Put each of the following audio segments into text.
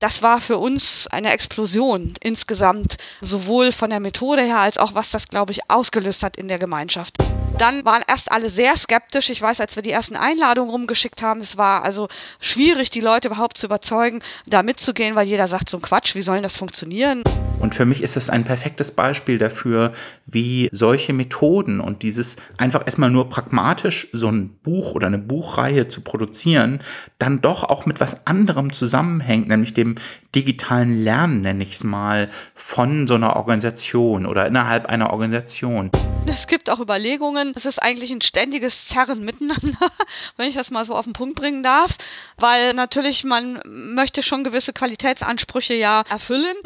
das war für uns eine Explosion insgesamt, sowohl von der Methode her als auch was das, glaube ich, ausgelöst hat in der Gemeinschaft. Dann waren erst alle sehr skeptisch. Ich weiß, als wir die ersten Einladungen rumgeschickt haben, es war also schwierig, die Leute überhaupt zu überzeugen, da mitzugehen, weil jeder sagt so ein Quatsch, wie soll das funktionieren? Und für mich ist das ein perfektes Beispiel dafür, wie solche Methoden und dieses einfach erstmal nur pragmatisch so ein Buch oder eine Buchreihe zu produzieren, dann doch auch mit was anderem zusammenhängt, nämlich dem digitalen Lernen, nenne ich es mal, von so einer Organisation oder innerhalb einer Organisation. Es gibt auch Überlegungen, es ist eigentlich ein ständiges Zerren miteinander, wenn ich das mal so auf den Punkt bringen darf, weil natürlich man möchte schon gewisse Qualitätsansprüche ja erfüllen.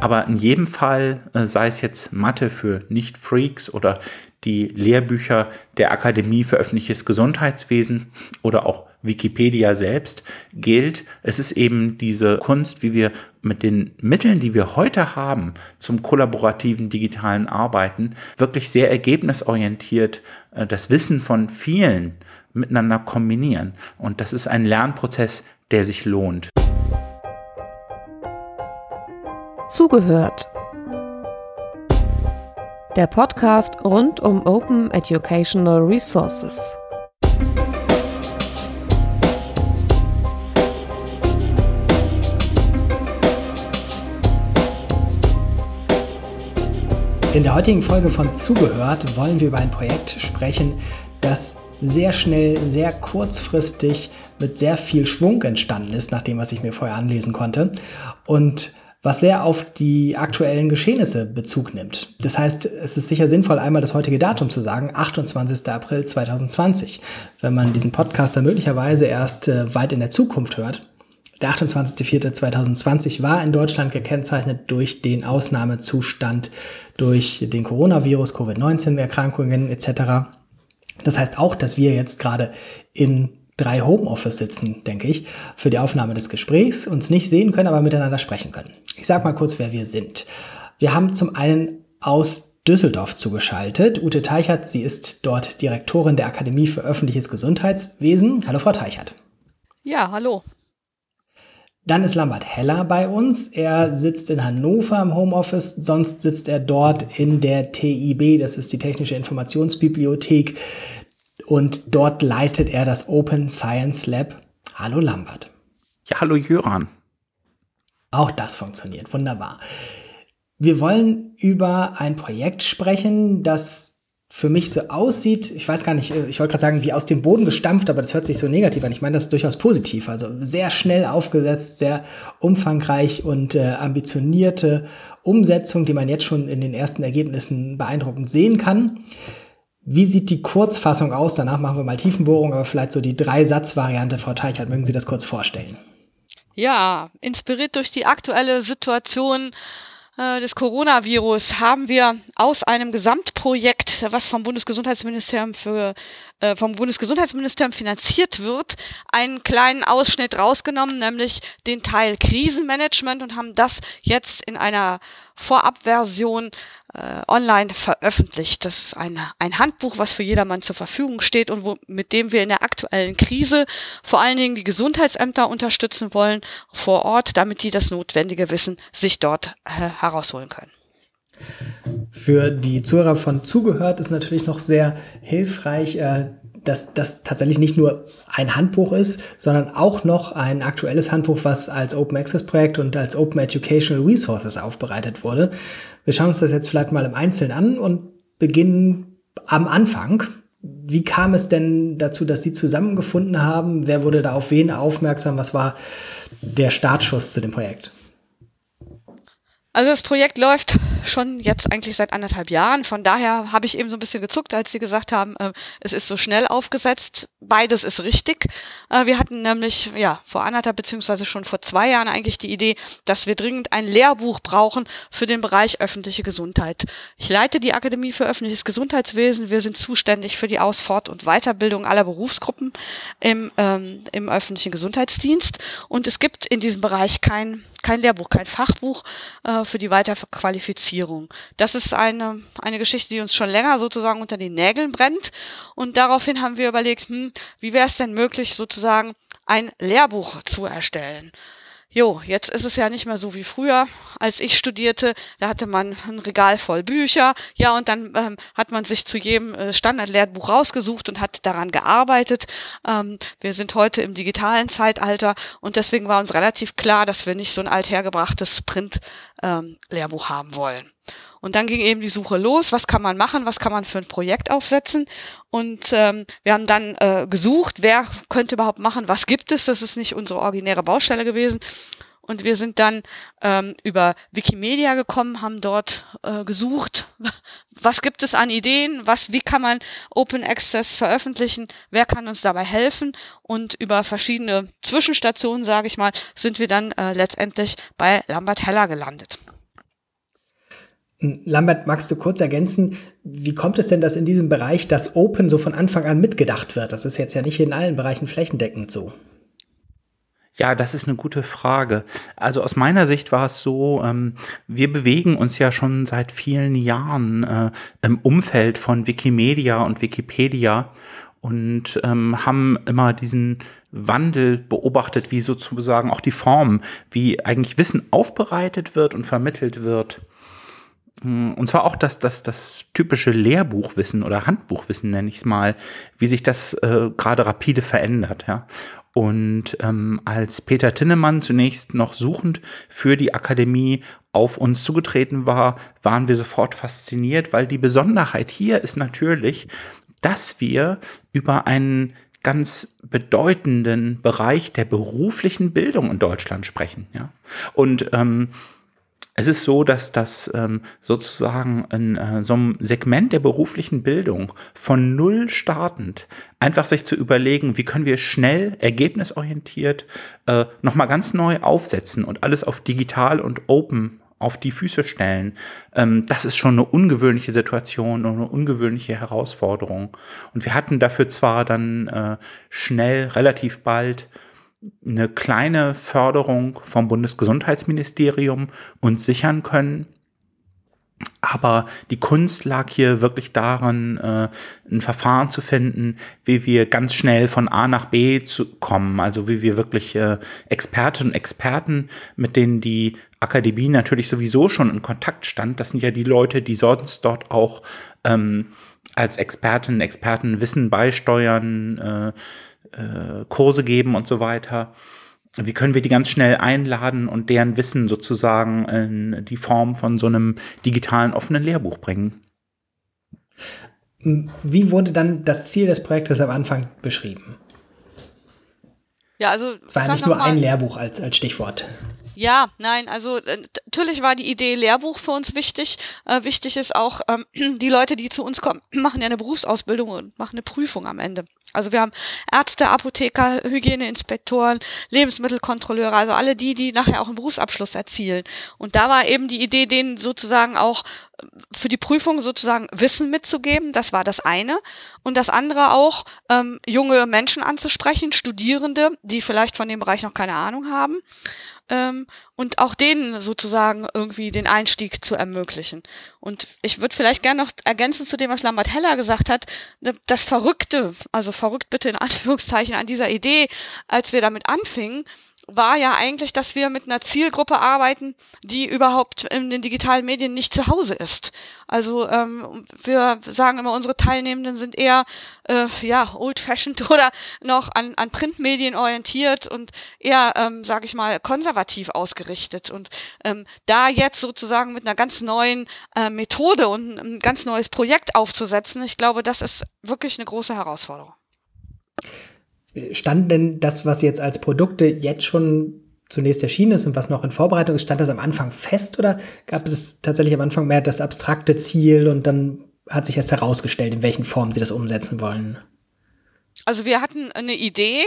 Aber in jedem Fall, äh, sei es jetzt Mathe für Nicht-Freaks oder die Lehrbücher der Akademie für öffentliches Gesundheitswesen oder auch Wikipedia selbst gilt, es ist eben diese Kunst, wie wir mit den Mitteln, die wir heute haben zum kollaborativen digitalen Arbeiten, wirklich sehr ergebnisorientiert äh, das Wissen von vielen miteinander kombinieren. Und das ist ein Lernprozess, der sich lohnt. Zugehört. Der Podcast rund um Open Educational Resources. In der heutigen Folge von Zugehört wollen wir über ein Projekt sprechen, das sehr schnell, sehr kurzfristig mit sehr viel Schwung entstanden ist, nach dem, was ich mir vorher anlesen konnte. Und was sehr auf die aktuellen Geschehnisse Bezug nimmt. Das heißt, es ist sicher sinnvoll, einmal das heutige Datum zu sagen, 28. April 2020. Wenn man diesen Podcast dann möglicherweise erst äh, weit in der Zukunft hört. Der 28.04.2020 war in Deutschland gekennzeichnet durch den Ausnahmezustand, durch den Coronavirus, Covid-19-Erkrankungen etc. Das heißt auch, dass wir jetzt gerade in drei Homeoffice sitzen, denke ich, für die Aufnahme des Gesprächs, uns nicht sehen können, aber miteinander sprechen können. Ich sage mal kurz, wer wir sind. Wir haben zum einen aus Düsseldorf zugeschaltet. Ute Teichert, sie ist dort Direktorin der Akademie für öffentliches Gesundheitswesen. Hallo, Frau Teichert. Ja, hallo. Dann ist Lambert Heller bei uns. Er sitzt in Hannover im Homeoffice, sonst sitzt er dort in der TIB, das ist die Technische Informationsbibliothek, und dort leitet er das Open Science Lab. Hallo Lambert. Ja, hallo Jöran. Auch das funktioniert wunderbar. Wir wollen über ein Projekt sprechen, das für mich so aussieht, ich weiß gar nicht, äh, ich wollte gerade sagen, wie aus dem Boden gestampft, aber das hört sich so negativ an. Ich meine das durchaus positiv. Also sehr schnell aufgesetzt, sehr umfangreich und äh, ambitionierte Umsetzung, die man jetzt schon in den ersten Ergebnissen beeindruckend sehen kann. Wie sieht die Kurzfassung aus? Danach machen wir mal Tiefenbohrung, aber vielleicht so die Drei-Satz-Variante. Frau Teichert, mögen Sie das kurz vorstellen? Ja, inspiriert durch die aktuelle Situation äh, des Coronavirus haben wir aus einem Gesamtprojekt, was vom Bundesgesundheitsministerium für äh, vom Bundesgesundheitsministerium finanziert wird, einen kleinen Ausschnitt rausgenommen, nämlich den Teil Krisenmanagement und haben das jetzt in einer Vorabversion äh, online veröffentlicht. Das ist ein, ein Handbuch, was für jedermann zur Verfügung steht und wo, mit dem wir in der aktuellen Krise vor allen Dingen die Gesundheitsämter unterstützen wollen vor Ort, damit die das notwendige Wissen sich dort äh, herausholen können. Für die Zuhörer von Zugehört ist natürlich noch sehr hilfreich, äh, dass das tatsächlich nicht nur ein Handbuch ist, sondern auch noch ein aktuelles Handbuch, was als Open Access Projekt und als Open Educational Resources aufbereitet wurde. Wir schauen uns das jetzt vielleicht mal im Einzelnen an und beginnen am Anfang. Wie kam es denn dazu, dass Sie zusammengefunden haben? Wer wurde da auf wen aufmerksam? Was war der Startschuss zu dem Projekt? Also das Projekt läuft schon jetzt eigentlich seit anderthalb Jahren. Von daher habe ich eben so ein bisschen gezuckt, als Sie gesagt haben, äh, es ist so schnell aufgesetzt. Beides ist richtig. Äh, wir hatten nämlich ja vor anderthalb beziehungsweise schon vor zwei Jahren eigentlich die Idee, dass wir dringend ein Lehrbuch brauchen für den Bereich öffentliche Gesundheit. Ich leite die Akademie für öffentliches Gesundheitswesen. Wir sind zuständig für die Aus-, Fort- und Weiterbildung aller Berufsgruppen im, ähm, im öffentlichen Gesundheitsdienst. Und es gibt in diesem Bereich kein, kein Lehrbuch, kein Fachbuch. Äh, für die Weiterqualifizierung. Das ist eine, eine Geschichte, die uns schon länger sozusagen unter den Nägeln brennt. Und daraufhin haben wir überlegt, hm, wie wäre es denn möglich, sozusagen ein Lehrbuch zu erstellen? Jo, jetzt ist es ja nicht mehr so wie früher, als ich studierte. Da hatte man ein Regal voll Bücher, ja, und dann ähm, hat man sich zu jedem äh, Standardlehrbuch rausgesucht und hat daran gearbeitet. Ähm, wir sind heute im digitalen Zeitalter und deswegen war uns relativ klar, dass wir nicht so ein althergebrachtes Print-Lehrbuch ähm, haben wollen. Und dann ging eben die Suche los, was kann man machen, was kann man für ein Projekt aufsetzen. Und ähm, wir haben dann äh, gesucht, wer könnte überhaupt machen, was gibt es. Das ist nicht unsere originäre Baustelle gewesen. Und wir sind dann ähm, über Wikimedia gekommen, haben dort äh, gesucht, was gibt es an Ideen, was, wie kann man Open Access veröffentlichen, wer kann uns dabei helfen. Und über verschiedene Zwischenstationen, sage ich mal, sind wir dann äh, letztendlich bei Lambert Heller gelandet. Lambert, magst du kurz ergänzen, wie kommt es denn, dass in diesem Bereich das Open so von Anfang an mitgedacht wird? Das ist jetzt ja nicht in allen Bereichen flächendeckend so. Ja, das ist eine gute Frage. Also aus meiner Sicht war es so, ähm, wir bewegen uns ja schon seit vielen Jahren äh, im Umfeld von Wikimedia und Wikipedia und ähm, haben immer diesen Wandel beobachtet, wie sozusagen auch die Form, wie eigentlich Wissen aufbereitet wird und vermittelt wird. Hm, und zwar auch das, das, das typische Lehrbuchwissen oder Handbuchwissen, nenne ich es mal, wie sich das äh, gerade rapide verändert. Ja. Und ähm, als Peter Tinnemann zunächst noch suchend für die Akademie auf uns zugetreten war, waren wir sofort fasziniert, weil die Besonderheit hier ist natürlich, dass wir über einen ganz bedeutenden Bereich der beruflichen Bildung in Deutschland sprechen. Ja? Und ähm, es ist so, dass das ähm, sozusagen in äh, so einem Segment der beruflichen Bildung von null startend einfach sich zu überlegen, wie können wir schnell, ergebnisorientiert äh, nochmal ganz neu aufsetzen und alles auf digital und open auf die Füße stellen. Ähm, das ist schon eine ungewöhnliche Situation und eine ungewöhnliche Herausforderung. Und wir hatten dafür zwar dann äh, schnell, relativ bald eine kleine Förderung vom Bundesgesundheitsministerium uns sichern können. Aber die Kunst lag hier wirklich darin, äh, ein Verfahren zu finden, wie wir ganz schnell von A nach B zu kommen. Also wie wir wirklich äh, Expertinnen und Experten, mit denen die Akademie natürlich sowieso schon in Kontakt stand. Das sind ja die Leute, die sonst dort auch ähm, als Expertinnen, Experten Wissen beisteuern, äh, äh, Kurse geben und so weiter. Wie können wir die ganz schnell einladen und deren Wissen sozusagen in die Form von so einem digitalen offenen Lehrbuch bringen? Wie wurde dann das Ziel des Projektes am Anfang beschrieben? Ja, also es war ja nicht nur ein Lehrbuch als, als Stichwort. Ja, nein, also äh, natürlich war die Idee Lehrbuch für uns wichtig. Äh, wichtig ist auch, ähm, die Leute, die zu uns kommen, machen ja eine Berufsausbildung und machen eine Prüfung am Ende. Also wir haben Ärzte, Apotheker, Hygieneinspektoren, Lebensmittelkontrolleure, also alle die, die nachher auch einen Berufsabschluss erzielen. Und da war eben die Idee, denen sozusagen auch äh, für die Prüfung sozusagen Wissen mitzugeben. Das war das eine. Und das andere auch, ähm, junge Menschen anzusprechen, Studierende, die vielleicht von dem Bereich noch keine Ahnung haben ähm, und auch denen sozusagen irgendwie den Einstieg zu ermöglichen. Und ich würde vielleicht gerne noch ergänzen zu dem, was Lambert Heller gesagt hat, ne, das Verrückte, also verrückt bitte in Anführungszeichen an dieser Idee, als wir damit anfingen, war ja eigentlich, dass wir mit einer Zielgruppe arbeiten, die überhaupt in den digitalen Medien nicht zu Hause ist. Also ähm, wir sagen immer, unsere Teilnehmenden sind eher äh, ja old-fashioned oder noch an, an Printmedien orientiert und eher, ähm, sage ich mal, konservativ ausgerichtet. Und ähm, da jetzt sozusagen mit einer ganz neuen äh, Methode und ein ganz neues Projekt aufzusetzen, ich glaube, das ist wirklich eine große Herausforderung. Stand denn das, was jetzt als Produkte jetzt schon zunächst erschienen ist und was noch in Vorbereitung ist, stand das am Anfang fest oder gab es tatsächlich am Anfang mehr das abstrakte Ziel und dann hat sich erst herausgestellt, in welchen Formen sie das umsetzen wollen? Also wir hatten eine Idee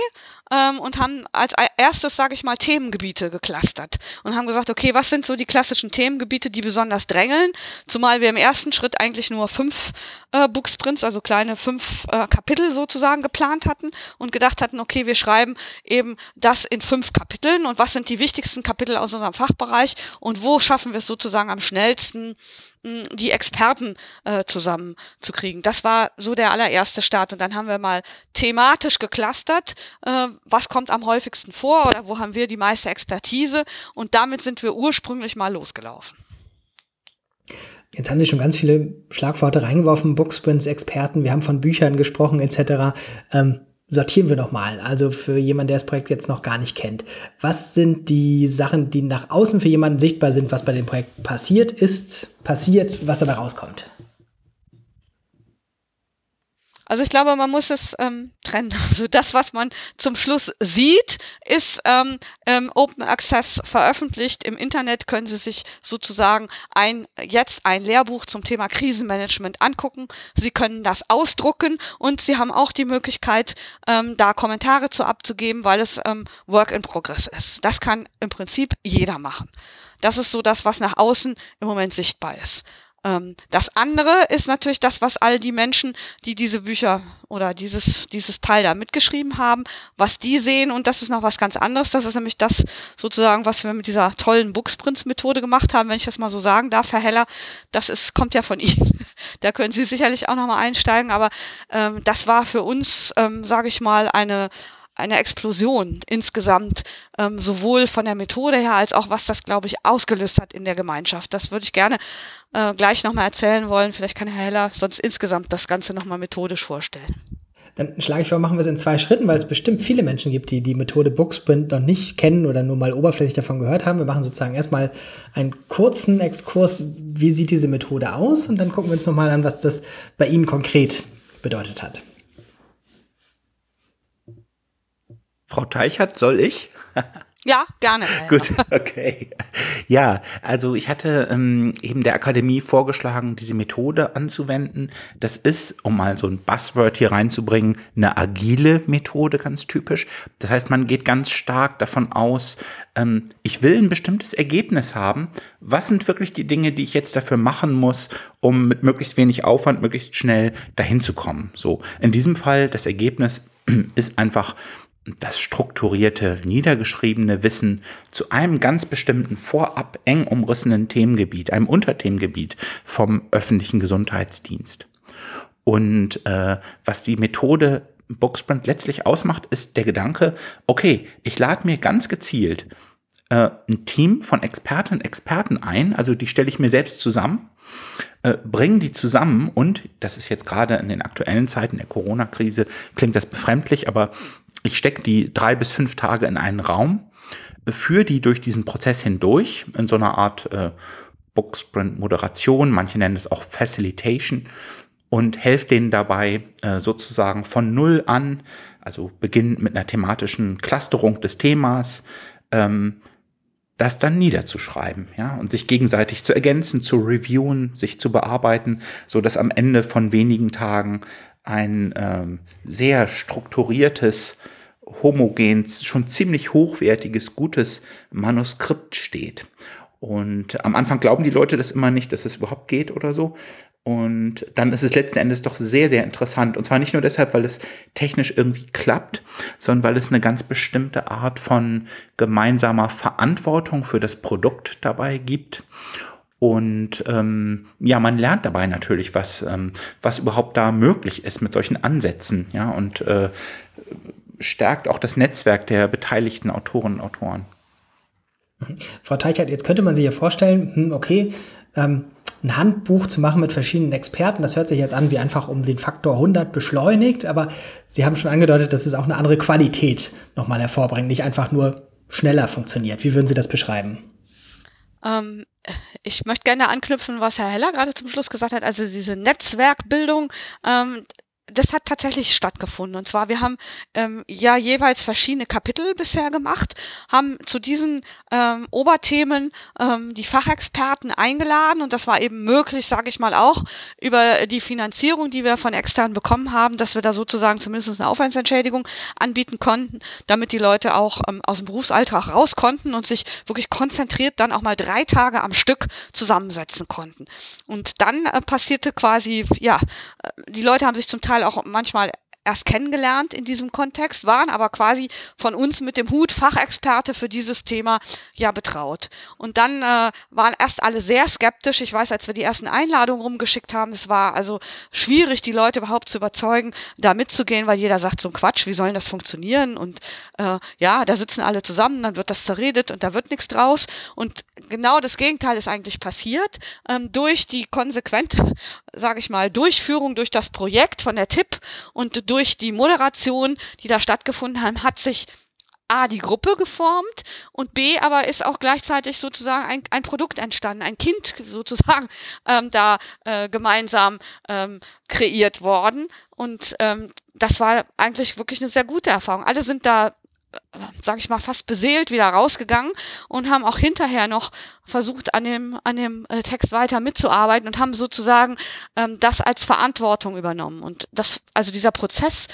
ähm, und haben als erstes, sage ich mal, Themengebiete geclustert und haben gesagt, okay, was sind so die klassischen Themengebiete, die besonders drängeln? Zumal wir im ersten Schritt eigentlich nur fünf äh, Booksprints, also kleine fünf äh, Kapitel sozusagen geplant hatten und gedacht hatten, okay, wir schreiben eben das in fünf Kapiteln und was sind die wichtigsten Kapitel aus unserem Fachbereich und wo schaffen wir es sozusagen am schnellsten, die Experten äh, zusammenzukriegen. Das war so der allererste Start. Und dann haben wir mal thematisch geclustert, äh, was kommt am häufigsten vor oder wo haben wir die meiste Expertise. Und damit sind wir ursprünglich mal losgelaufen. Jetzt haben Sie schon ganz viele Schlagworte reingeworfen, Booksprints, Experten, wir haben von Büchern gesprochen etc. Ähm, sortieren wir nochmal. Also für jemanden, der das Projekt jetzt noch gar nicht kennt. Was sind die Sachen, die nach außen für jemanden sichtbar sind, was bei dem Projekt passiert ist, passiert, was dabei rauskommt? Also ich glaube, man muss es ähm, trennen. Also das, was man zum Schluss sieht, ist ähm, ähm, Open Access veröffentlicht. Im Internet können Sie sich sozusagen ein, jetzt ein Lehrbuch zum Thema Krisenmanagement angucken. Sie können das ausdrucken und Sie haben auch die Möglichkeit, ähm, da Kommentare zu abzugeben, weil es ähm, Work in Progress ist. Das kann im Prinzip jeder machen. Das ist so das, was nach außen im Moment sichtbar ist. Ähm, das andere ist natürlich das, was all die Menschen, die diese Bücher oder dieses, dieses Teil da mitgeschrieben haben, was die sehen und das ist noch was ganz anderes. Das ist nämlich das sozusagen, was wir mit dieser tollen Booksprints-Methode gemacht haben, wenn ich das mal so sagen darf, Herr Heller. Das ist, kommt ja von Ihnen. da können Sie sicherlich auch nochmal einsteigen, aber ähm, das war für uns, ähm, sage ich mal, eine, eine Explosion insgesamt, ähm, sowohl von der Methode her als auch was das, glaube ich, ausgelöst hat in der Gemeinschaft. Das würde ich gerne äh, gleich nochmal erzählen wollen. Vielleicht kann Herr Heller sonst insgesamt das Ganze nochmal methodisch vorstellen. Dann schlage ich vor, machen wir es in zwei Schritten, weil es bestimmt viele Menschen gibt, die die Methode Booksprint noch nicht kennen oder nur mal oberflächlich davon gehört haben. Wir machen sozusagen erstmal einen kurzen Exkurs, wie sieht diese Methode aus und dann gucken wir uns nochmal an, was das bei Ihnen konkret bedeutet hat. Frau Teichert, soll ich? Ja, gerne. Gut, okay. Ja, also ich hatte ähm, eben der Akademie vorgeschlagen, diese Methode anzuwenden. Das ist, um mal so ein Buzzword hier reinzubringen, eine agile Methode, ganz typisch. Das heißt, man geht ganz stark davon aus, ähm, ich will ein bestimmtes Ergebnis haben. Was sind wirklich die Dinge, die ich jetzt dafür machen muss, um mit möglichst wenig Aufwand möglichst schnell dahin zu kommen? So, in diesem Fall das Ergebnis ist einfach das strukturierte, niedergeschriebene Wissen zu einem ganz bestimmten vorab eng umrissenen Themengebiet, einem Unterthemengebiet vom öffentlichen Gesundheitsdienst. Und äh, was die Methode Booksprint letztlich ausmacht, ist der Gedanke, okay, ich lade mir ganz gezielt äh, ein Team von Expertinnen und Experten ein, also die stelle ich mir selbst zusammen, äh, bringen die zusammen und, das ist jetzt gerade in den aktuellen Zeiten der Corona-Krise, klingt das befremdlich, aber ich stecke die drei bis fünf Tage in einen Raum, führe die durch diesen Prozess hindurch, in so einer Art äh, Booksprint-Moderation, manche nennen es auch Facilitation, und helfe denen dabei äh, sozusagen von Null an, also beginnend mit einer thematischen Clusterung des Themas, ähm, das dann niederzuschreiben, ja, und sich gegenseitig zu ergänzen, zu reviewen, sich zu bearbeiten, so dass am Ende von wenigen Tagen ein ähm, sehr strukturiertes, homogens, schon ziemlich hochwertiges, gutes Manuskript steht. Und am Anfang glauben die Leute das immer nicht, dass es überhaupt geht oder so. Und dann ist es letzten Endes doch sehr, sehr interessant. Und zwar nicht nur deshalb, weil es technisch irgendwie klappt, sondern weil es eine ganz bestimmte Art von gemeinsamer Verantwortung für das Produkt dabei gibt. Und ähm, ja, man lernt dabei natürlich, was, ähm, was überhaupt da möglich ist mit solchen Ansätzen, ja, und äh, stärkt auch das Netzwerk der beteiligten Autorinnen und Autoren. Frau Teichert, jetzt könnte man sich ja vorstellen, hm, okay, ähm, ein Handbuch zu machen mit verschiedenen Experten, das hört sich jetzt an wie einfach um den Faktor 100 beschleunigt, aber Sie haben schon angedeutet, dass es auch eine andere Qualität nochmal hervorbringt, nicht einfach nur schneller funktioniert. Wie würden Sie das beschreiben? Ähm, ich möchte gerne anknüpfen, was Herr Heller gerade zum Schluss gesagt hat. Also diese Netzwerkbildung, ähm, das hat tatsächlich stattgefunden. Und zwar, wir haben ähm, ja jeweils verschiedene Kapitel bisher gemacht, haben zu diesen ähm, Oberthemen ähm, die Fachexperten eingeladen und das war eben möglich, sage ich mal auch, über die Finanzierung, die wir von extern bekommen haben, dass wir da sozusagen zumindest eine Aufwandsentschädigung anbieten konnten, damit die Leute auch ähm, aus dem Berufsalltag raus konnten und sich wirklich konzentriert dann auch mal drei Tage am Stück zusammensetzen konnten. Und dann äh, passierte quasi, ja, äh, die Leute haben sich zum Teil auch manchmal erst kennengelernt in diesem Kontext, waren aber quasi von uns mit dem Hut Fachexperte für dieses Thema ja betraut. Und dann äh, waren erst alle sehr skeptisch. Ich weiß, als wir die ersten Einladungen rumgeschickt haben, es war also schwierig, die Leute überhaupt zu überzeugen, da mitzugehen, weil jeder sagt so ein Quatsch, wie soll das funktionieren? Und äh, ja, da sitzen alle zusammen, dann wird das zerredet und da wird nichts draus. Und genau das Gegenteil ist eigentlich passiert. Ähm, durch die konsequente, sage ich mal, Durchführung durch das Projekt von der TIP und durch durch die Moderation, die da stattgefunden haben, hat sich A, die Gruppe geformt und B, aber ist auch gleichzeitig sozusagen ein, ein Produkt entstanden, ein Kind sozusagen ähm, da äh, gemeinsam ähm, kreiert worden. Und ähm, das war eigentlich wirklich eine sehr gute Erfahrung. Alle sind da sage ich mal, fast beseelt wieder rausgegangen und haben auch hinterher noch versucht, an dem, an dem äh, Text weiter mitzuarbeiten und haben sozusagen ähm, das als Verantwortung übernommen. Und das, also dieser Prozess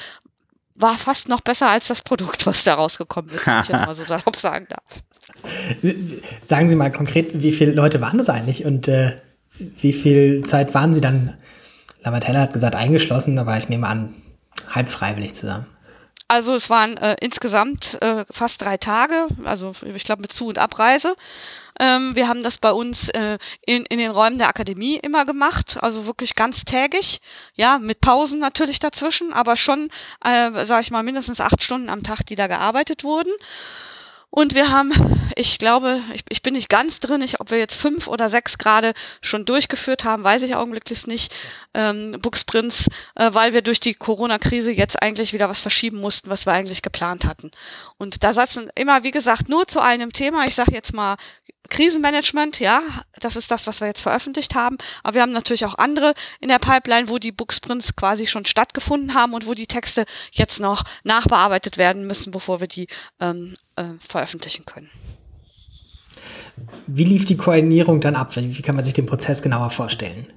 war fast noch besser als das Produkt, was da rausgekommen ist, wenn ich jetzt mal so salopp sagen darf. Sagen Sie mal konkret, wie viele Leute waren das eigentlich und äh, wie viel Zeit waren Sie dann, Lamatella hat gesagt, eingeschlossen, aber ich nehme an, halb freiwillig zusammen. Also es waren äh, insgesamt äh, fast drei Tage, also ich glaube mit Zu- und Abreise. Ähm, wir haben das bei uns äh, in, in den Räumen der Akademie immer gemacht, also wirklich ganztägig, ja, mit Pausen natürlich dazwischen, aber schon, äh, sage ich mal, mindestens acht Stunden am Tag, die da gearbeitet wurden. Und wir haben, ich glaube, ich, ich bin nicht ganz drin, ich, ob wir jetzt fünf oder sechs gerade schon durchgeführt haben, weiß ich augenblicklich nicht, ähm, Buchsprints, äh, weil wir durch die Corona-Krise jetzt eigentlich wieder was verschieben mussten, was wir eigentlich geplant hatten. Und da saßen immer, wie gesagt, nur zu einem Thema, ich sage jetzt mal Krisenmanagement, ja, das ist das, was wir jetzt veröffentlicht haben. Aber wir haben natürlich auch andere in der Pipeline, wo die Booksprints quasi schon stattgefunden haben und wo die Texte jetzt noch nachbearbeitet werden müssen, bevor wir die ähm, äh, veröffentlichen können. Wie lief die Koordinierung dann ab? Wie kann man sich den Prozess genauer vorstellen?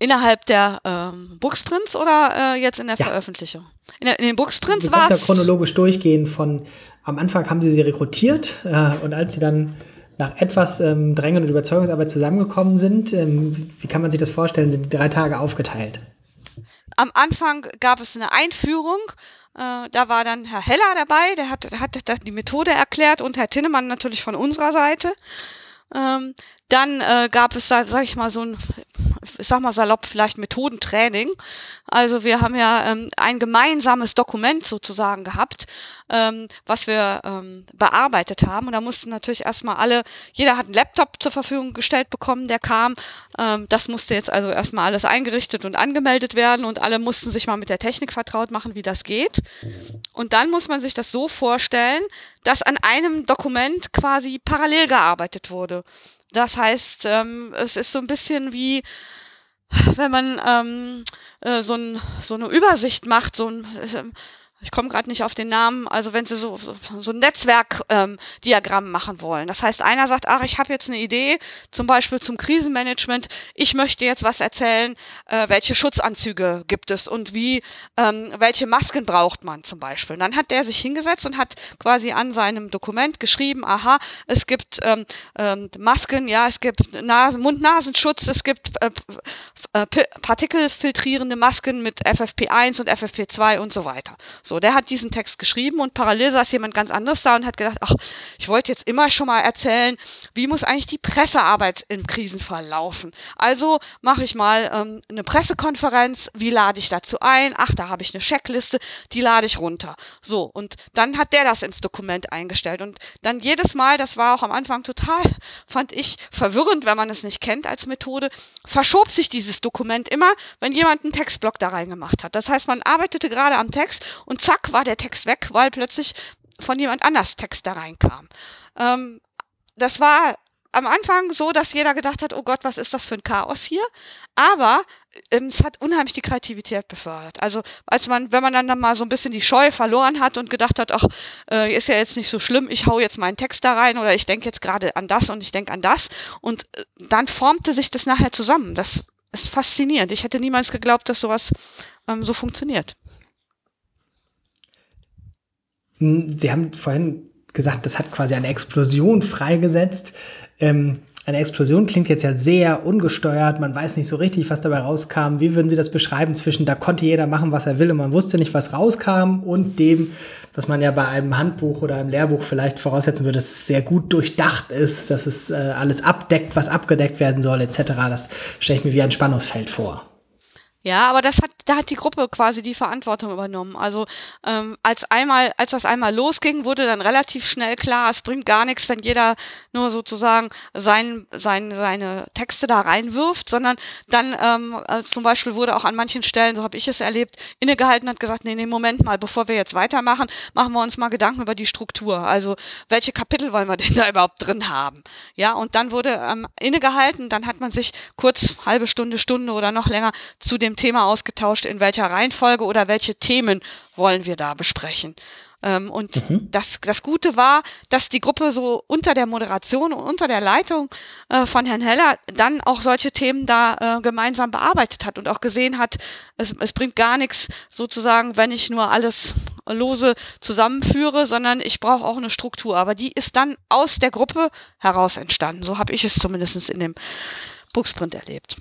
Innerhalb der ähm, Booksprints oder äh, jetzt in der ja. Veröffentlichung? In, der, in den Booksprints war es. ja chronologisch durchgehen von am Anfang haben sie sie rekrutiert äh, und als sie dann nach etwas ähm, Drängen und Überzeugungsarbeit zusammengekommen sind, ähm, wie kann man sich das vorstellen, sind die drei Tage aufgeteilt? Am Anfang gab es eine Einführung. Äh, da war dann Herr Heller dabei, der hat, hat die Methode erklärt und Herr Tinnemann natürlich von unserer Seite. Ähm, dann äh, gab es da, sag ich mal, so ein, ich sag mal salopp, vielleicht Methodentraining. Also wir haben ja ähm, ein gemeinsames Dokument sozusagen gehabt, ähm, was wir ähm, bearbeitet haben. Und da mussten natürlich erstmal alle, jeder hat einen Laptop zur Verfügung gestellt bekommen, der kam. Ähm, das musste jetzt also erstmal alles eingerichtet und angemeldet werden und alle mussten sich mal mit der Technik vertraut machen, wie das geht. Und dann muss man sich das so vorstellen, dass an einem Dokument quasi parallel gearbeitet wurde. Das heißt, ähm, es ist so ein bisschen wie, wenn man ähm, äh, so, ein, so eine Übersicht macht, so ein, äh, ich komme gerade nicht auf den Namen, also wenn Sie so, so, so ein Netzwerkdiagramm ähm, machen wollen. Das heißt, einer sagt, ach, ich habe jetzt eine Idee, zum Beispiel zum Krisenmanagement, ich möchte jetzt was erzählen, äh, welche Schutzanzüge gibt es und wie, ähm, welche Masken braucht man zum Beispiel. Und dann hat der sich hingesetzt und hat quasi an seinem Dokument geschrieben, aha, es gibt ähm, ähm, Masken, ja, es gibt Mund-Nasenschutz, es gibt äh, äh, partikelfiltrierende Masken mit FFP1 und FFP2 und so weiter. So, der hat diesen Text geschrieben und parallel saß jemand ganz anderes da und hat gedacht, ach, ich wollte jetzt immer schon mal erzählen, wie muss eigentlich die Pressearbeit im Krisenfall laufen. Also mache ich mal ähm, eine Pressekonferenz, wie lade ich dazu ein? Ach, da habe ich eine Checkliste, die lade ich runter. So, und dann hat der das ins Dokument eingestellt. Und dann jedes Mal, das war auch am Anfang total, fand ich verwirrend, wenn man es nicht kennt als Methode, verschob sich dieses Dokument immer, wenn jemand einen Textblock da reingemacht hat. Das heißt, man arbeitete gerade am Text und zack war der Text weg, weil plötzlich von jemand anders Text da reinkam. Ähm, das war am Anfang so, dass jeder gedacht hat, oh Gott, was ist das für ein Chaos hier? Aber ähm, es hat unheimlich die Kreativität befördert. Also als man, wenn man dann, mal so ein bisschen die Scheu verloren hat und gedacht hat, ach, äh, ist ja jetzt nicht so schlimm, ich hau jetzt meinen Text da rein oder ich denke jetzt gerade an das und ich denke an das und äh, dann formte sich das nachher zusammen. Das ist faszinierend. Ich hätte niemals geglaubt, dass sowas ähm, so funktioniert. Hm, Sie haben vorhin gesagt, das hat quasi eine Explosion freigesetzt. Ähm, eine Explosion klingt jetzt ja sehr ungesteuert, man weiß nicht so richtig, was dabei rauskam. Wie würden Sie das beschreiben zwischen, da konnte jeder machen, was er will und man wusste nicht, was rauskam und dem, was man ja bei einem Handbuch oder einem Lehrbuch vielleicht voraussetzen würde, dass es sehr gut durchdacht ist, dass es äh, alles abdeckt, was abgedeckt werden soll, etc. Das stelle ich mir wie ein Spannungsfeld vor. Ja, aber das hat, da hat die Gruppe quasi die Verantwortung übernommen. Also ähm, als einmal, als das einmal losging, wurde dann relativ schnell klar, es bringt gar nichts, wenn jeder nur sozusagen sein, sein, seine Texte da reinwirft, sondern dann ähm, also zum Beispiel wurde auch an manchen Stellen, so habe ich es erlebt, innegehalten hat gesagt, nee, nee, Moment mal, bevor wir jetzt weitermachen, machen wir uns mal Gedanken über die Struktur. Also welche Kapitel wollen wir denn da überhaupt drin haben? Ja, und dann wurde ähm, innegehalten, dann hat man sich kurz halbe Stunde, Stunde oder noch länger zu dem dem Thema ausgetauscht, in welcher Reihenfolge oder welche Themen wollen wir da besprechen. Ähm, und mhm. das, das Gute war, dass die Gruppe so unter der Moderation und unter der Leitung äh, von Herrn Heller dann auch solche Themen da äh, gemeinsam bearbeitet hat und auch gesehen hat, es, es bringt gar nichts sozusagen, wenn ich nur alles lose zusammenführe, sondern ich brauche auch eine Struktur. Aber die ist dann aus der Gruppe heraus entstanden. So habe ich es zumindest in dem Booksprint erlebt.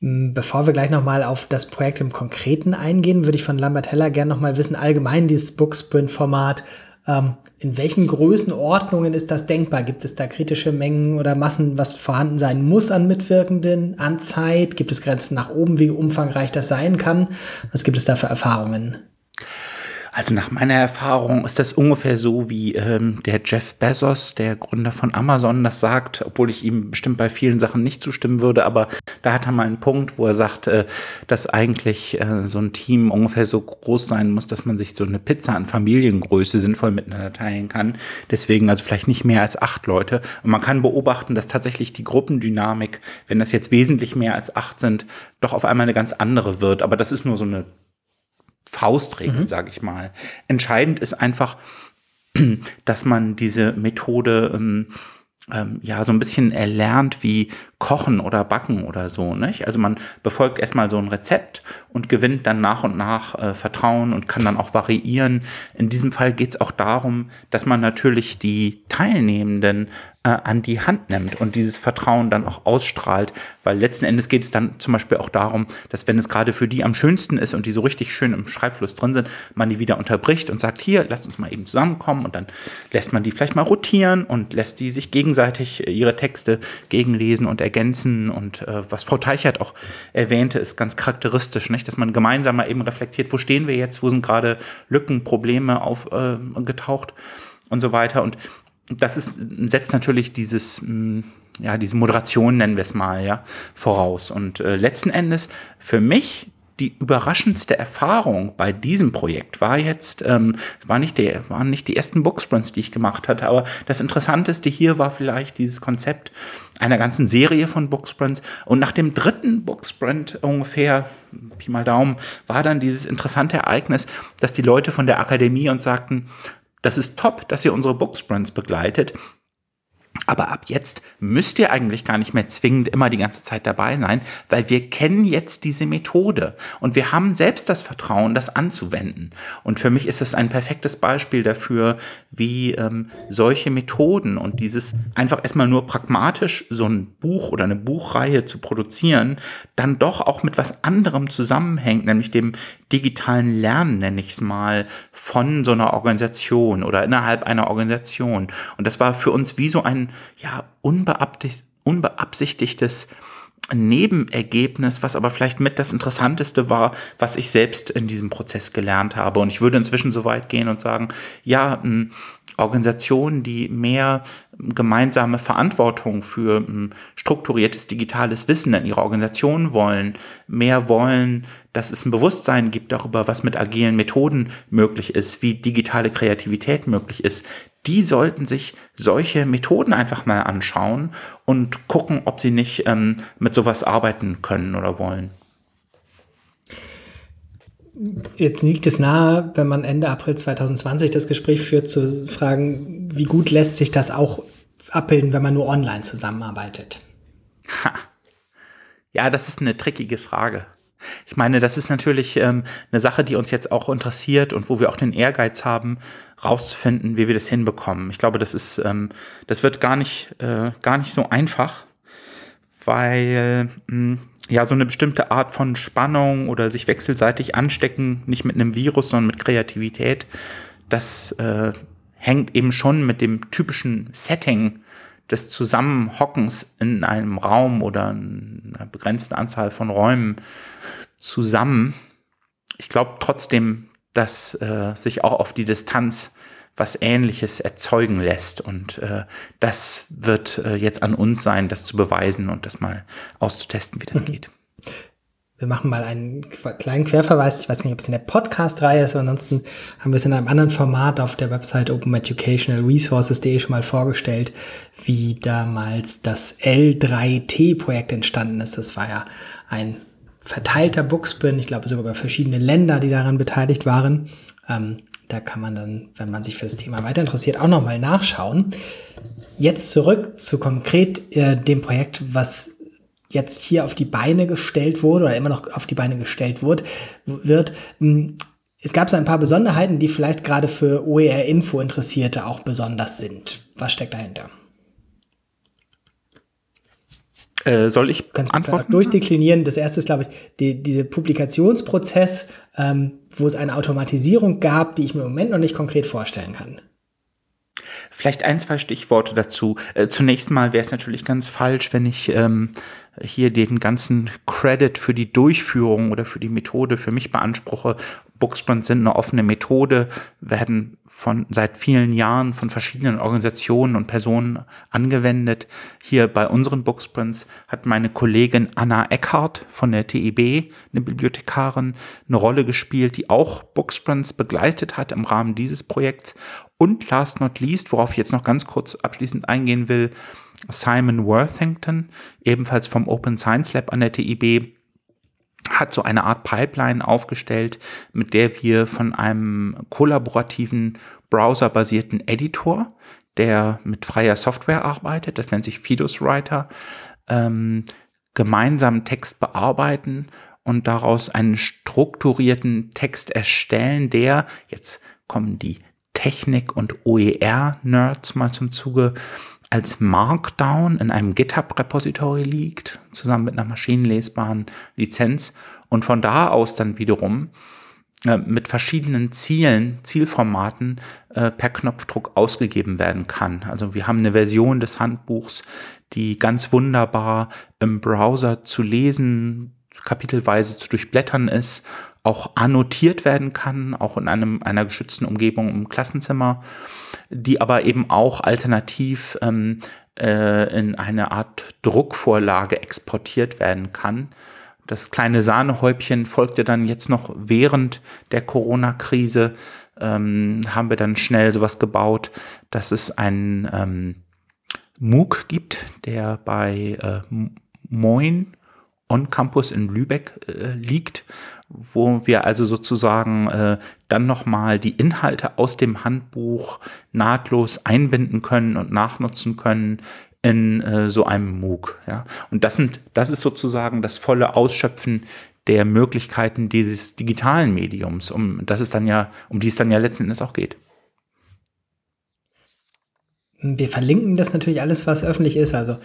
Bevor wir gleich nochmal auf das Projekt im Konkreten eingehen, würde ich von Lambert Heller gerne nochmal wissen, allgemein dieses Booksprint-Format, ähm, in welchen Größenordnungen ist das denkbar? Gibt es da kritische Mengen oder Massen, was vorhanden sein muss an Mitwirkenden, an Zeit? Gibt es Grenzen nach oben, wie umfangreich das sein kann? Was gibt es da für Erfahrungen? Also nach meiner Erfahrung ist das ungefähr so, wie ähm, der Jeff Bezos, der Gründer von Amazon, das sagt, obwohl ich ihm bestimmt bei vielen Sachen nicht zustimmen würde, aber da hat er mal einen Punkt, wo er sagt, äh, dass eigentlich äh, so ein Team ungefähr so groß sein muss, dass man sich so eine Pizza an Familiengröße sinnvoll miteinander teilen kann. Deswegen also vielleicht nicht mehr als acht Leute. Und man kann beobachten, dass tatsächlich die Gruppendynamik, wenn das jetzt wesentlich mehr als acht sind, doch auf einmal eine ganz andere wird. Aber das ist nur so eine Faustregel, mhm. sage ich mal. Entscheidend ist einfach, dass man diese Methode ähm, ähm, ja so ein bisschen erlernt wie Kochen oder Backen oder so. Nicht? Also man befolgt erstmal so ein Rezept und gewinnt dann nach und nach äh, Vertrauen und kann dann auch variieren. In diesem Fall geht es auch darum, dass man natürlich die Teilnehmenden äh, an die Hand nimmt und dieses Vertrauen dann auch ausstrahlt, weil letzten Endes geht es dann zum Beispiel auch darum, dass wenn es gerade für die am schönsten ist und die so richtig schön im Schreibfluss drin sind, man die wieder unterbricht und sagt, hier, lasst uns mal eben zusammenkommen und dann lässt man die vielleicht mal rotieren und lässt die sich gegenseitig ihre Texte gegenlesen und ergänzen. Und äh, was Frau Teichert auch erwähnte, ist ganz charakteristisch, nicht? dass man gemeinsam mal eben reflektiert, wo stehen wir jetzt, wo sind gerade Lücken, Probleme aufgetaucht äh, und so weiter. Und das ist, setzt natürlich dieses, mm, ja, diese Moderation, nennen wir es mal, ja, voraus. Und äh, letzten Endes für mich die überraschendste Erfahrung bei diesem Projekt war jetzt, ähm, war nicht der, waren nicht die ersten Booksprints, die ich gemacht hatte, aber das Interessanteste hier war vielleicht dieses Konzept einer ganzen Serie von Booksprints. Und nach dem dritten Booksprint ungefähr, Pi mal Daumen, war dann dieses interessante Ereignis, dass die Leute von der Akademie uns sagten, das ist top, dass ihr unsere Booksprints begleitet. Aber ab jetzt müsst ihr eigentlich gar nicht mehr zwingend immer die ganze Zeit dabei sein, weil wir kennen jetzt diese Methode und wir haben selbst das Vertrauen, das anzuwenden. Und für mich ist es ein perfektes Beispiel dafür, wie ähm, solche Methoden und dieses einfach erstmal nur pragmatisch so ein Buch oder eine Buchreihe zu produzieren, dann doch auch mit was anderem zusammenhängt, nämlich dem digitalen Lernen, nenne ich es mal, von so einer Organisation oder innerhalb einer Organisation. Und das war für uns wie so ein ja, unbeabsichtigtes Nebenergebnis, was aber vielleicht mit das Interessanteste war, was ich selbst in diesem Prozess gelernt habe. Und ich würde inzwischen so weit gehen und sagen, ja, Organisationen, die mehr gemeinsame Verantwortung für strukturiertes digitales Wissen in ihrer Organisation wollen, mehr wollen, dass es ein Bewusstsein gibt darüber, was mit agilen Methoden möglich ist, wie digitale Kreativität möglich ist, die sollten sich solche Methoden einfach mal anschauen und gucken, ob sie nicht ähm, mit sowas arbeiten können oder wollen. Jetzt liegt es nahe, wenn man Ende April 2020 das Gespräch führt, zu fragen, wie gut lässt sich das auch abbilden, wenn man nur online zusammenarbeitet? Ha. Ja, das ist eine trickige Frage. Ich meine, das ist natürlich ähm, eine Sache, die uns jetzt auch interessiert und wo wir auch den Ehrgeiz haben, rauszufinden, wie wir das hinbekommen. Ich glaube, das ist, ähm, das wird gar nicht, äh, gar nicht so einfach, weil mh, hm, ja so eine bestimmte Art von Spannung oder sich wechselseitig anstecken, nicht mit einem Virus, sondern mit Kreativität, das äh, hängt eben schon mit dem typischen Setting des Zusammenhockens in einem Raum oder einer begrenzten Anzahl von Räumen zusammen. Ich glaube trotzdem, dass äh, sich auch auf die Distanz was Ähnliches erzeugen lässt. Und äh, das wird äh, jetzt an uns sein, das zu beweisen und das mal auszutesten, wie das mhm. geht. Wir machen mal einen kleinen Querverweis. Ich weiß nicht, ob es in der Podcast-Reihe ist, aber ansonsten haben wir es in einem anderen Format auf der Website openeducationalresources.de schon mal vorgestellt, wie damals das L3T-Projekt entstanden ist. Das war ja ein verteilter Booksprint, ich glaube sogar über verschiedene Länder, die daran beteiligt waren. Ähm, da kann man dann, wenn man sich für das Thema weiter interessiert, auch nochmal nachschauen. Jetzt zurück zu konkret äh, dem Projekt, was jetzt hier auf die Beine gestellt wurde oder immer noch auf die Beine gestellt wird, wird. Hm, es gab so ein paar Besonderheiten, die vielleicht gerade für OER-Info-Interessierte auch besonders sind. Was steckt dahinter? Äh, soll ich Kannst antworten? Durchdeklinieren. Das erste ist, glaube ich, die, dieser Publikationsprozess, ähm, wo es eine Automatisierung gab, die ich mir im Moment noch nicht konkret vorstellen kann. Vielleicht ein, zwei Stichworte dazu. Äh, zunächst mal wäre es natürlich ganz falsch, wenn ich ähm, hier den ganzen Credit für die Durchführung oder für die Methode für mich beanspruche. Booksprints sind eine offene Methode, werden von seit vielen Jahren von verschiedenen Organisationen und Personen angewendet. Hier bei unseren Booksprints hat meine Kollegin Anna Eckhardt von der TIB, eine Bibliothekarin, eine Rolle gespielt, die auch Booksprints begleitet hat im Rahmen dieses Projekts. Und last not least, worauf ich jetzt noch ganz kurz abschließend eingehen will, Simon Worthington, ebenfalls vom Open Science Lab an der TIB, hat so eine Art Pipeline aufgestellt, mit der wir von einem kollaborativen browserbasierten Editor, der mit freier Software arbeitet, das nennt sich Fidus Writer, ähm, gemeinsam Text bearbeiten und daraus einen strukturierten Text erstellen, der, jetzt kommen die Technik- und OER-Nerds mal zum Zuge, als Markdown in einem GitHub-Repository liegt, zusammen mit einer maschinenlesbaren Lizenz und von da aus dann wiederum äh, mit verschiedenen Zielen, Zielformaten äh, per Knopfdruck ausgegeben werden kann. Also wir haben eine Version des Handbuchs, die ganz wunderbar im Browser zu lesen, kapitelweise zu durchblättern ist, auch annotiert werden kann, auch in einem, einer geschützten Umgebung im Klassenzimmer, die aber eben auch alternativ ähm, äh, in eine Art Druckvorlage exportiert werden kann. Das kleine Sahnehäubchen folgte dann jetzt noch während der Corona-Krise, ähm, haben wir dann schnell sowas gebaut, dass es einen ähm, MOOC gibt, der bei äh, Moin on Campus in Lübeck äh, liegt, wo wir also sozusagen äh, dann nochmal die Inhalte aus dem Handbuch nahtlos einbinden können und nachnutzen können in äh, so einem MOOC. Ja? Und das sind, das ist sozusagen das volle Ausschöpfen der Möglichkeiten dieses digitalen Mediums, um das ist dann ja, um die es dann ja letzten Endes auch geht. Wir verlinken das natürlich alles, was öffentlich ist. Also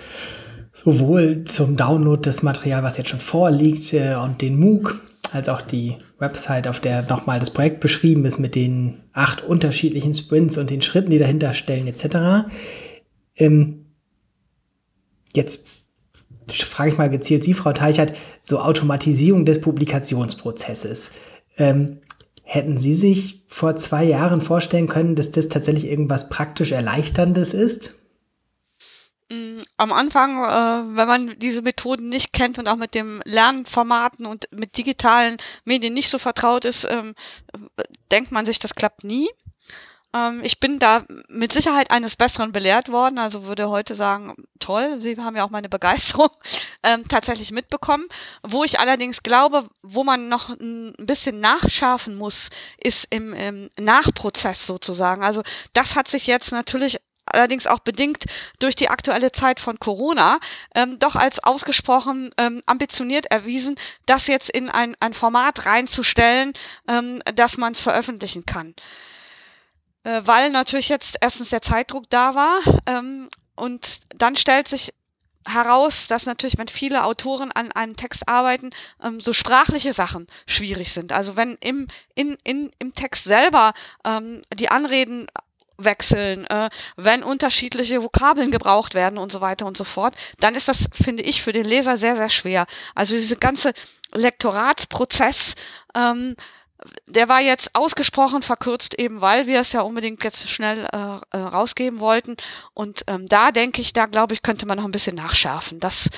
sowohl zum Download des Material, was jetzt schon vorliegt, äh, und den MOOC, als auch die Website, auf der nochmal das Projekt beschrieben ist mit den acht unterschiedlichen Sprints und den Schritten, die dahinter stellen, etc. Ähm, jetzt frage ich mal gezielt Sie, Frau Teichert, so Automatisierung des Publikationsprozesses. Ähm, hätten Sie sich vor zwei Jahren vorstellen können, dass das tatsächlich irgendwas praktisch Erleichterndes ist? Am Anfang, äh, wenn man diese Methoden nicht kennt und auch mit dem Lernformaten und mit digitalen Medien nicht so vertraut ist, ähm, denkt man sich, das klappt nie. Ähm, ich bin da mit Sicherheit eines Besseren belehrt worden, also würde heute sagen, toll, Sie haben ja auch meine Begeisterung ähm, tatsächlich mitbekommen. Wo ich allerdings glaube, wo man noch ein bisschen nachschärfen muss, ist im, im Nachprozess sozusagen. Also das hat sich jetzt natürlich allerdings auch bedingt durch die aktuelle Zeit von Corona, ähm, doch als ausgesprochen ähm, ambitioniert erwiesen, das jetzt in ein, ein Format reinzustellen, ähm, dass man es veröffentlichen kann äh, weil natürlich jetzt erstens der Zeitdruck da war ähm, und dann stellt sich heraus, dass natürlich, wenn viele Autoren an einem Text arbeiten, ähm, so sprachliche Sachen schwierig sind. Also wenn im, in, in, im Text selber ähm, die Anreden wechseln, äh, wenn unterschiedliche Vokabeln gebraucht werden und so weiter und so fort, dann ist das, finde ich, für den Leser sehr, sehr schwer. Also diese ganze Lektoratsprozess ähm, der war jetzt ausgesprochen verkürzt, eben weil wir es ja unbedingt jetzt schnell äh, äh, rausgeben wollten. Und ähm, da denke ich, da glaube ich, könnte man noch ein bisschen nachschärfen. Das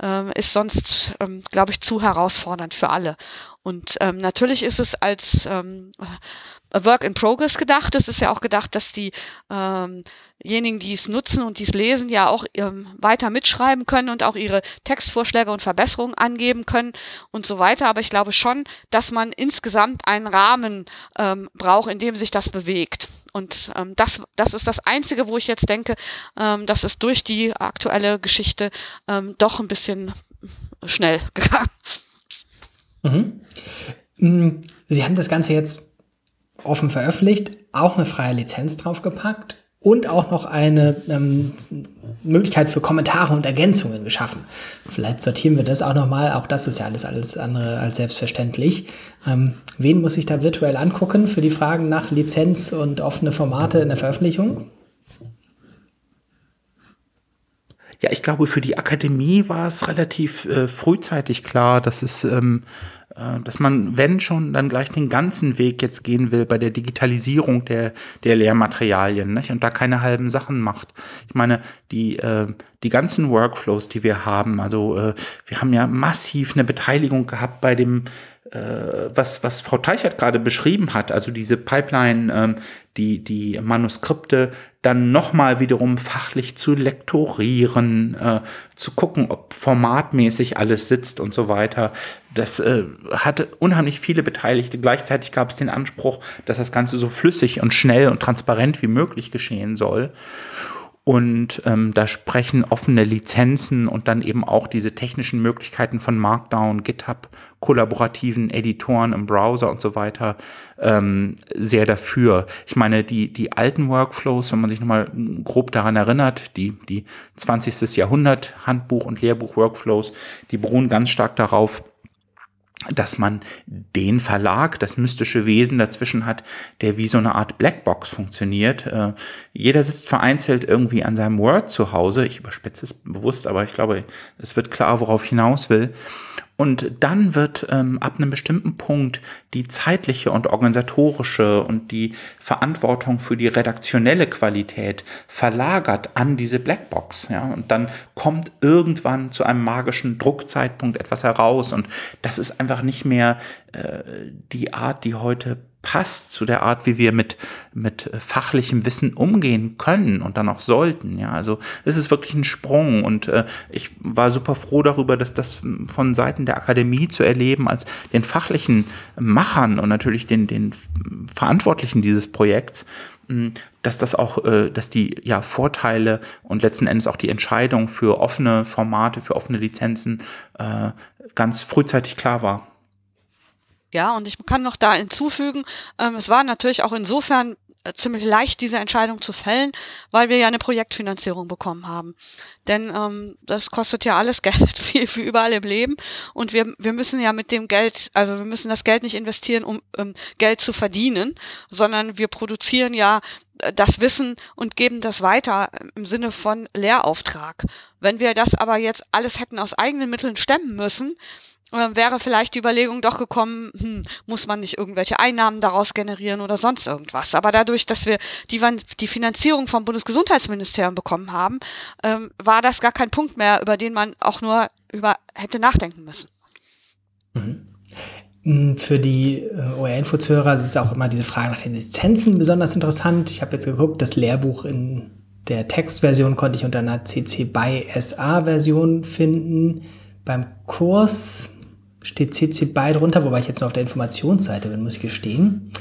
ähm, ist sonst, ähm, glaube ich, zu herausfordernd für alle. Und ähm, natürlich ist es als ähm, Work in Progress gedacht. Es ist ja auch gedacht, dass die ähm, diejenigen, die es nutzen und die es lesen, ja auch ähm, weiter mitschreiben können und auch ihre Textvorschläge und Verbesserungen angeben können und so weiter. Aber ich glaube schon, dass man insgesamt einen Rahmen ähm, braucht, in dem sich das bewegt. Und ähm, das, das ist das Einzige, wo ich jetzt denke, ähm, dass es durch die aktuelle Geschichte ähm, doch ein bisschen schnell gegangen. Mhm. Mm, Sie haben das Ganze jetzt offen veröffentlicht, auch eine freie Lizenz draufgepackt und auch noch eine ähm, Möglichkeit für Kommentare und Ergänzungen geschaffen. Vielleicht sortieren wir das auch nochmal. Auch das ist ja alles, alles andere als selbstverständlich. Ähm, wen muss ich da virtuell angucken für die Fragen nach Lizenz und offene Formate in der Veröffentlichung? Ja, ich glaube, für die Akademie war es relativ äh, frühzeitig klar, dass es ähm, äh, dass man, wenn schon, dann gleich den ganzen Weg jetzt gehen will bei der Digitalisierung der, der Lehrmaterialien nicht? und da keine halben Sachen macht. Ich meine, die, äh, die ganzen Workflows, die wir haben, also äh, wir haben ja massiv eine Beteiligung gehabt bei dem was, was Frau Teichert gerade beschrieben hat, also diese Pipeline, ähm, die, die Manuskripte dann nochmal wiederum fachlich zu lektorieren, äh, zu gucken, ob formatmäßig alles sitzt und so weiter. Das äh, hatte unheimlich viele Beteiligte. Gleichzeitig gab es den Anspruch, dass das Ganze so flüssig und schnell und transparent wie möglich geschehen soll. Und ähm, da sprechen offene Lizenzen und dann eben auch diese technischen Möglichkeiten von Markdown, GitHub, kollaborativen Editoren im Browser und so weiter ähm, sehr dafür. Ich meine, die, die alten Workflows, wenn man sich nochmal grob daran erinnert, die, die 20. Jahrhundert Handbuch- und Lehrbuch-Workflows, die beruhen ganz stark darauf, dass man den Verlag, das mystische Wesen dazwischen hat, der wie so eine Art Blackbox funktioniert. Äh, jeder sitzt vereinzelt irgendwie an seinem Word zu Hause. Ich überspitze es bewusst, aber ich glaube, es wird klar, worauf ich hinaus will. Und dann wird ähm, ab einem bestimmten Punkt die zeitliche und organisatorische und die Verantwortung für die redaktionelle Qualität verlagert an diese Blackbox. Ja? Und dann kommt irgendwann zu einem magischen Druckzeitpunkt etwas heraus. Und das ist einfach nicht mehr äh, die Art, die heute passt zu der Art, wie wir mit, mit fachlichem Wissen umgehen können und dann auch sollten. Ja, also es ist wirklich ein Sprung und äh, ich war super froh darüber, dass das von Seiten der Akademie zu erleben als den fachlichen Machern und natürlich den, den Verantwortlichen dieses Projekts, dass das auch, äh, dass die ja Vorteile und letzten Endes auch die Entscheidung für offene Formate, für offene Lizenzen äh, ganz frühzeitig klar war. Ja, und ich kann noch da hinzufügen, ähm, es war natürlich auch insofern äh, ziemlich leicht, diese Entscheidung zu fällen, weil wir ja eine Projektfinanzierung bekommen haben. Denn ähm, das kostet ja alles Geld, wie, wie überall im Leben. Und wir, wir müssen ja mit dem Geld, also wir müssen das Geld nicht investieren, um ähm, Geld zu verdienen, sondern wir produzieren ja äh, das Wissen und geben das weiter im Sinne von Lehrauftrag. Wenn wir das aber jetzt alles hätten aus eigenen Mitteln stemmen müssen, wäre vielleicht die Überlegung doch gekommen, hm, muss man nicht irgendwelche Einnahmen daraus generieren oder sonst irgendwas. Aber dadurch, dass wir die, die Finanzierung vom Bundesgesundheitsministerium bekommen haben, ähm, war das gar kein Punkt mehr, über den man auch nur über hätte nachdenken müssen. Mhm. Hm, für die äh, OR-Info-Zuhörer ist auch immer diese Frage nach den Lizenzen besonders interessant. Ich habe jetzt geguckt, das Lehrbuch in der Textversion konnte ich unter einer CC BY SA-Version finden. Beim Kurs steht CC BY drunter, wobei ich jetzt nur auf der Informationsseite bin, muss ich gestehen.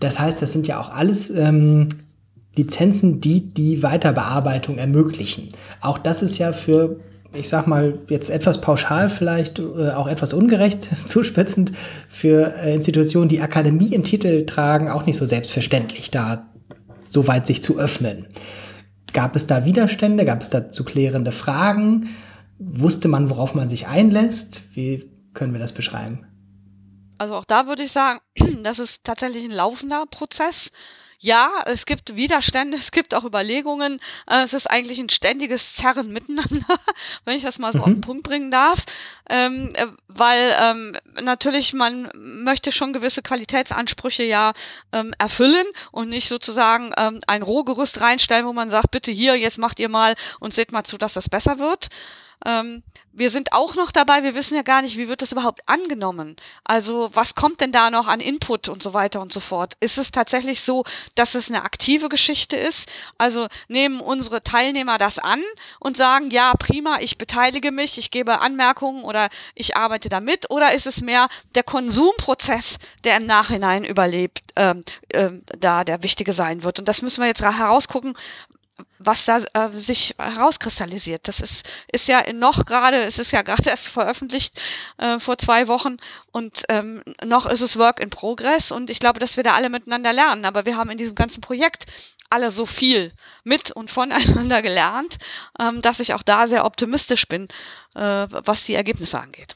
Das heißt, das sind ja auch alles ähm, Lizenzen, die die Weiterbearbeitung ermöglichen. Auch das ist ja für ich sag mal, jetzt etwas pauschal vielleicht, äh, auch etwas ungerecht zuspitzend, für äh, Institutionen, die Akademie im Titel tragen, auch nicht so selbstverständlich, da so weit sich zu öffnen. Gab es da Widerstände? Gab es da zu klärende Fragen? Wusste man, worauf man sich einlässt? Wie können wir das beschreiben? Also auch da würde ich sagen, das ist tatsächlich ein laufender Prozess ja, es gibt Widerstände, es gibt auch Überlegungen. Äh, es ist eigentlich ein ständiges Zerren miteinander, wenn ich das mal so mhm. auf den Punkt bringen darf. Ähm, äh, weil ähm, natürlich man möchte schon gewisse Qualitätsansprüche ja ähm, erfüllen und nicht sozusagen ähm, ein Rohgerüst reinstellen, wo man sagt, bitte hier, jetzt macht ihr mal und seht mal zu, dass das besser wird. Ähm, wir sind auch noch dabei, wir wissen ja gar nicht, wie wird das überhaupt angenommen? Also was kommt denn da noch an Input und so weiter und so fort? Ist es tatsächlich so, dass es eine aktive Geschichte ist? Also nehmen unsere Teilnehmer das an und sagen, ja, prima, ich beteilige mich, ich gebe Anmerkungen oder ich arbeite damit? Oder ist es mehr der Konsumprozess, der im Nachhinein überlebt, ähm, ähm, da der wichtige sein wird? Und das müssen wir jetzt herausgucken, was da äh, sich herauskristallisiert. Das ist, ist ja noch gerade, es ist ja gerade erst veröffentlicht äh, vor zwei Wochen und ähm, noch ist es Work in Progress und ich glaube, dass wir da alle miteinander lernen. Aber wir haben in diesem ganzen Projekt alle so viel mit und voneinander gelernt, ähm, dass ich auch da sehr optimistisch bin, äh, was die Ergebnisse angeht.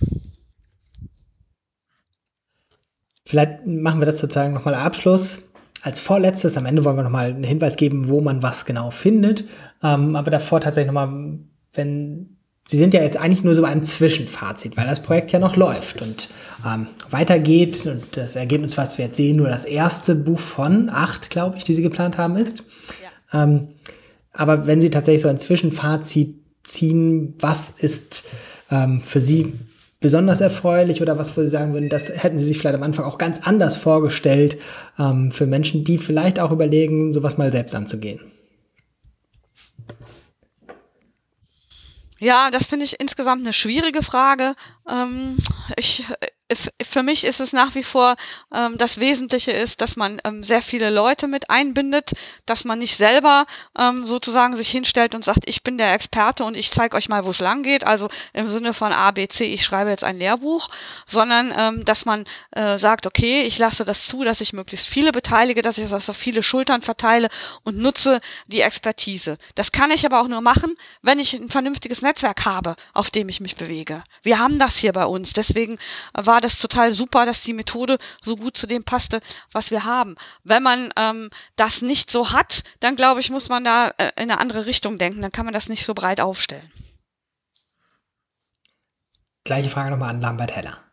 Vielleicht machen wir das sozusagen nochmal Abschluss als vorletztes, am Ende wollen wir nochmal einen Hinweis geben, wo man was genau findet. Ähm, aber davor tatsächlich nochmal, wenn Sie sind ja jetzt eigentlich nur so bei einem Zwischenfazit, weil das Projekt ja noch läuft und ähm, weitergeht. Und das Ergebnis, was wir jetzt sehen, nur das erste Buch von acht, glaube ich, die Sie geplant haben, ist. Ja. Ähm, aber wenn Sie tatsächlich so ein Zwischenfazit ziehen, was ist ähm, für Sie besonders erfreulich oder was, wo Sie sagen würden, das hätten Sie sich vielleicht am Anfang auch ganz anders vorgestellt ähm, für Menschen, die vielleicht auch überlegen, sowas mal selbst anzugehen? Ja, das finde ich insgesamt eine schwierige Frage. Ähm, ich, für mich ist es nach wie vor ähm, das Wesentliche ist, dass man ähm, sehr viele Leute mit einbindet, dass man nicht selber ähm, sozusagen sich hinstellt und sagt, ich bin der Experte und ich zeige euch mal, wo es lang geht. Also im Sinne von A, B, C, ich schreibe jetzt ein Lehrbuch, sondern ähm, dass man äh, sagt, okay, ich lasse das zu, dass ich möglichst viele beteilige, dass ich das auf viele Schultern verteile und nutze die Expertise. Das kann ich aber auch nur machen, wenn ich ein vernünftiges Netzwerk habe, auf dem ich mich bewege. Wir haben das hier bei uns. Deswegen war war das total super, dass die Methode so gut zu dem passte, was wir haben. Wenn man ähm, das nicht so hat, dann glaube ich, muss man da äh, in eine andere Richtung denken. Dann kann man das nicht so breit aufstellen. Gleiche Frage nochmal an Lambert Heller.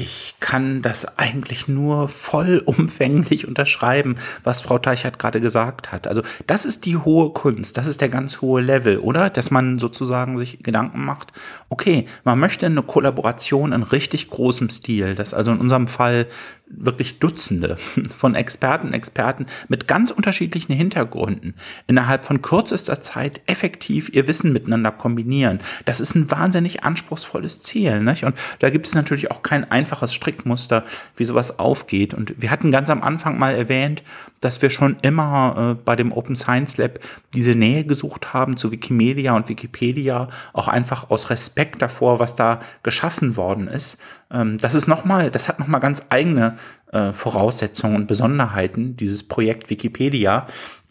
Ich kann das eigentlich nur vollumfänglich unterschreiben, was Frau Teichert gerade gesagt hat. Also das ist die hohe Kunst, das ist der ganz hohe Level, oder? Dass man sozusagen sich Gedanken macht, okay, man möchte eine Kollaboration in richtig großem Stil, das also in unserem Fall wirklich Dutzende von Experten, Experten mit ganz unterschiedlichen Hintergründen innerhalb von kürzester Zeit effektiv ihr Wissen miteinander kombinieren. Das ist ein wahnsinnig anspruchsvolles Ziel. Nicht? Und da gibt es natürlich auch kein einfaches Strickmuster, wie sowas aufgeht. Und wir hatten ganz am Anfang mal erwähnt, dass wir schon immer äh, bei dem Open Science Lab diese Nähe gesucht haben zu Wikimedia und Wikipedia, auch einfach aus Respekt davor, was da geschaffen worden ist. Ähm, das ist nochmal, das hat nochmal ganz eigene äh, Voraussetzungen und Besonderheiten, dieses Projekt Wikipedia.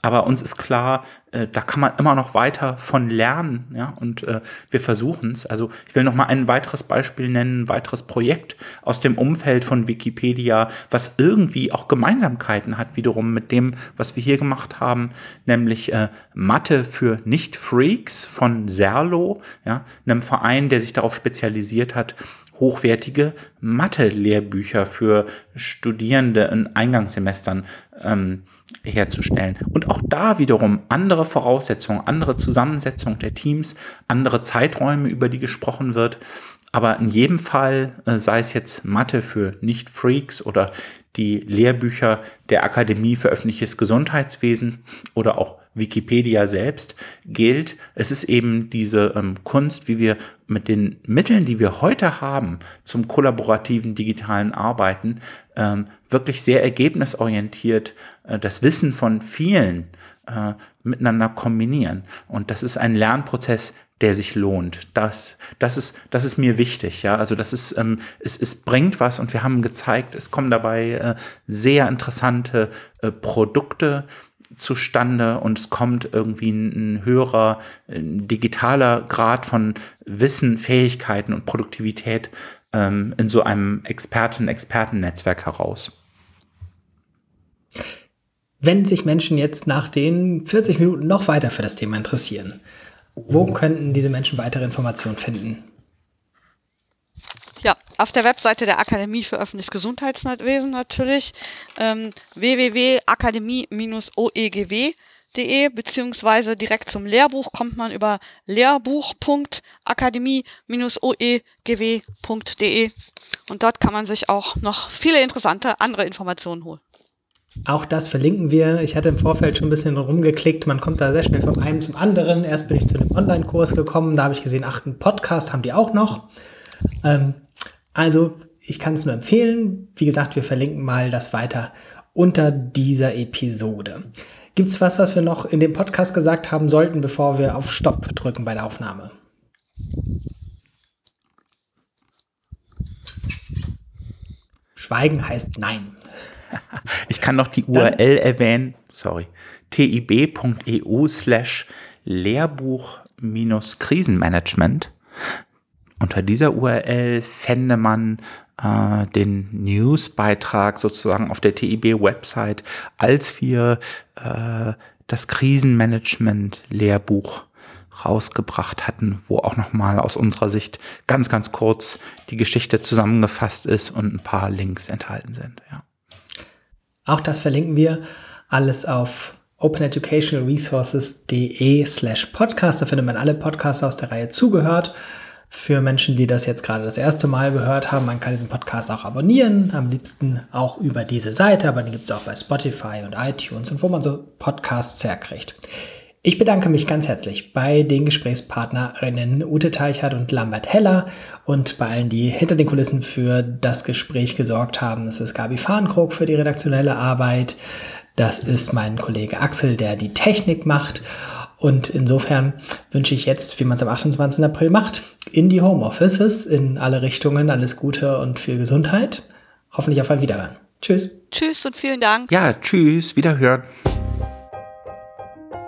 Aber uns ist klar, äh, da kann man immer noch weiter von lernen, ja, und äh, wir versuchen es. Also ich will noch mal ein weiteres Beispiel nennen, ein weiteres Projekt aus dem Umfeld von Wikipedia, was irgendwie auch Gemeinsamkeiten hat wiederum mit dem, was wir hier gemacht haben, nämlich äh, Mathe für Nicht-Freaks von Serlo, ja, einem Verein, der sich darauf spezialisiert hat, hochwertige Mathe-Lehrbücher für Studierende in Eingangssemestern ähm, herzustellen. Und auch da wiederum andere Voraussetzungen, andere Zusammensetzung der Teams, andere Zeiträume, über die gesprochen wird. Aber in jedem Fall, äh, sei es jetzt Mathe für Nicht-Freaks oder die Lehrbücher der Akademie für öffentliches Gesundheitswesen oder auch Wikipedia selbst gilt. Es ist eben diese ähm, Kunst, wie wir mit den Mitteln, die wir heute haben zum kollaborativen digitalen Arbeiten, ähm, wirklich sehr ergebnisorientiert äh, das Wissen von vielen äh, miteinander kombinieren. Und das ist ein Lernprozess, der sich lohnt. Das, das ist, das ist mir wichtig, ja. Also das ist, ähm, es, es bringt was und wir haben gezeigt, es kommen dabei äh, sehr interessante äh, Produkte zustande und es kommt irgendwie ein, ein höherer ein digitaler Grad von Wissen, Fähigkeiten und Produktivität ähm, in so einem Experten-Experten-Netzwerk heraus. Wenn sich Menschen jetzt nach den 40 Minuten noch weiter für das Thema interessieren, wo könnten diese Menschen weitere Informationen finden? Ja, auf der Webseite der Akademie für öffentliches Gesundheitswesen natürlich ähm, www.akademie-oegw.de beziehungsweise direkt zum Lehrbuch kommt man über lehrbuch.akademie-oegw.de und dort kann man sich auch noch viele interessante andere Informationen holen. Auch das verlinken wir. Ich hatte im Vorfeld schon ein bisschen rumgeklickt. Man kommt da sehr schnell vom einen zum anderen. Erst bin ich zu dem Online-Kurs gekommen. Da habe ich gesehen, ach, einen Podcast haben die auch noch. Ähm, also, ich kann es nur empfehlen. Wie gesagt, wir verlinken mal das weiter unter dieser Episode. Gibt es was, was wir noch in dem Podcast gesagt haben sollten, bevor wir auf Stopp drücken bei der Aufnahme? Schweigen heißt Nein. Ich kann noch die URL erwähnen, sorry, tib.eu slash Lehrbuch-Krisenmanagement. Unter dieser URL fände man äh, den Newsbeitrag sozusagen auf der TIB-Website, als wir äh, das Krisenmanagement-Lehrbuch rausgebracht hatten, wo auch nochmal aus unserer Sicht ganz, ganz kurz die Geschichte zusammengefasst ist und ein paar Links enthalten sind. Ja. Auch das verlinken wir alles auf openeducationalresources.de slash podcast. Da findet man alle Podcasts aus der Reihe zugehört. Für Menschen, die das jetzt gerade das erste Mal gehört haben, man kann diesen Podcast auch abonnieren. Am liebsten auch über diese Seite, aber den gibt es auch bei Spotify und iTunes und wo man so Podcasts herkriegt. Ich bedanke mich ganz herzlich bei den Gesprächspartnerinnen Ute Teichert und Lambert Heller und bei allen, die hinter den Kulissen für das Gespräch gesorgt haben. Das ist Gabi Fahrenkrog für die redaktionelle Arbeit. Das ist mein Kollege Axel, der die Technik macht. Und insofern wünsche ich jetzt, wie man es am 28. April macht, in die Homeoffices, in alle Richtungen, alles Gute und viel Gesundheit. Hoffentlich auf ein Wiederhören. Tschüss. Tschüss und vielen Dank. Ja, tschüss, Wiederhören.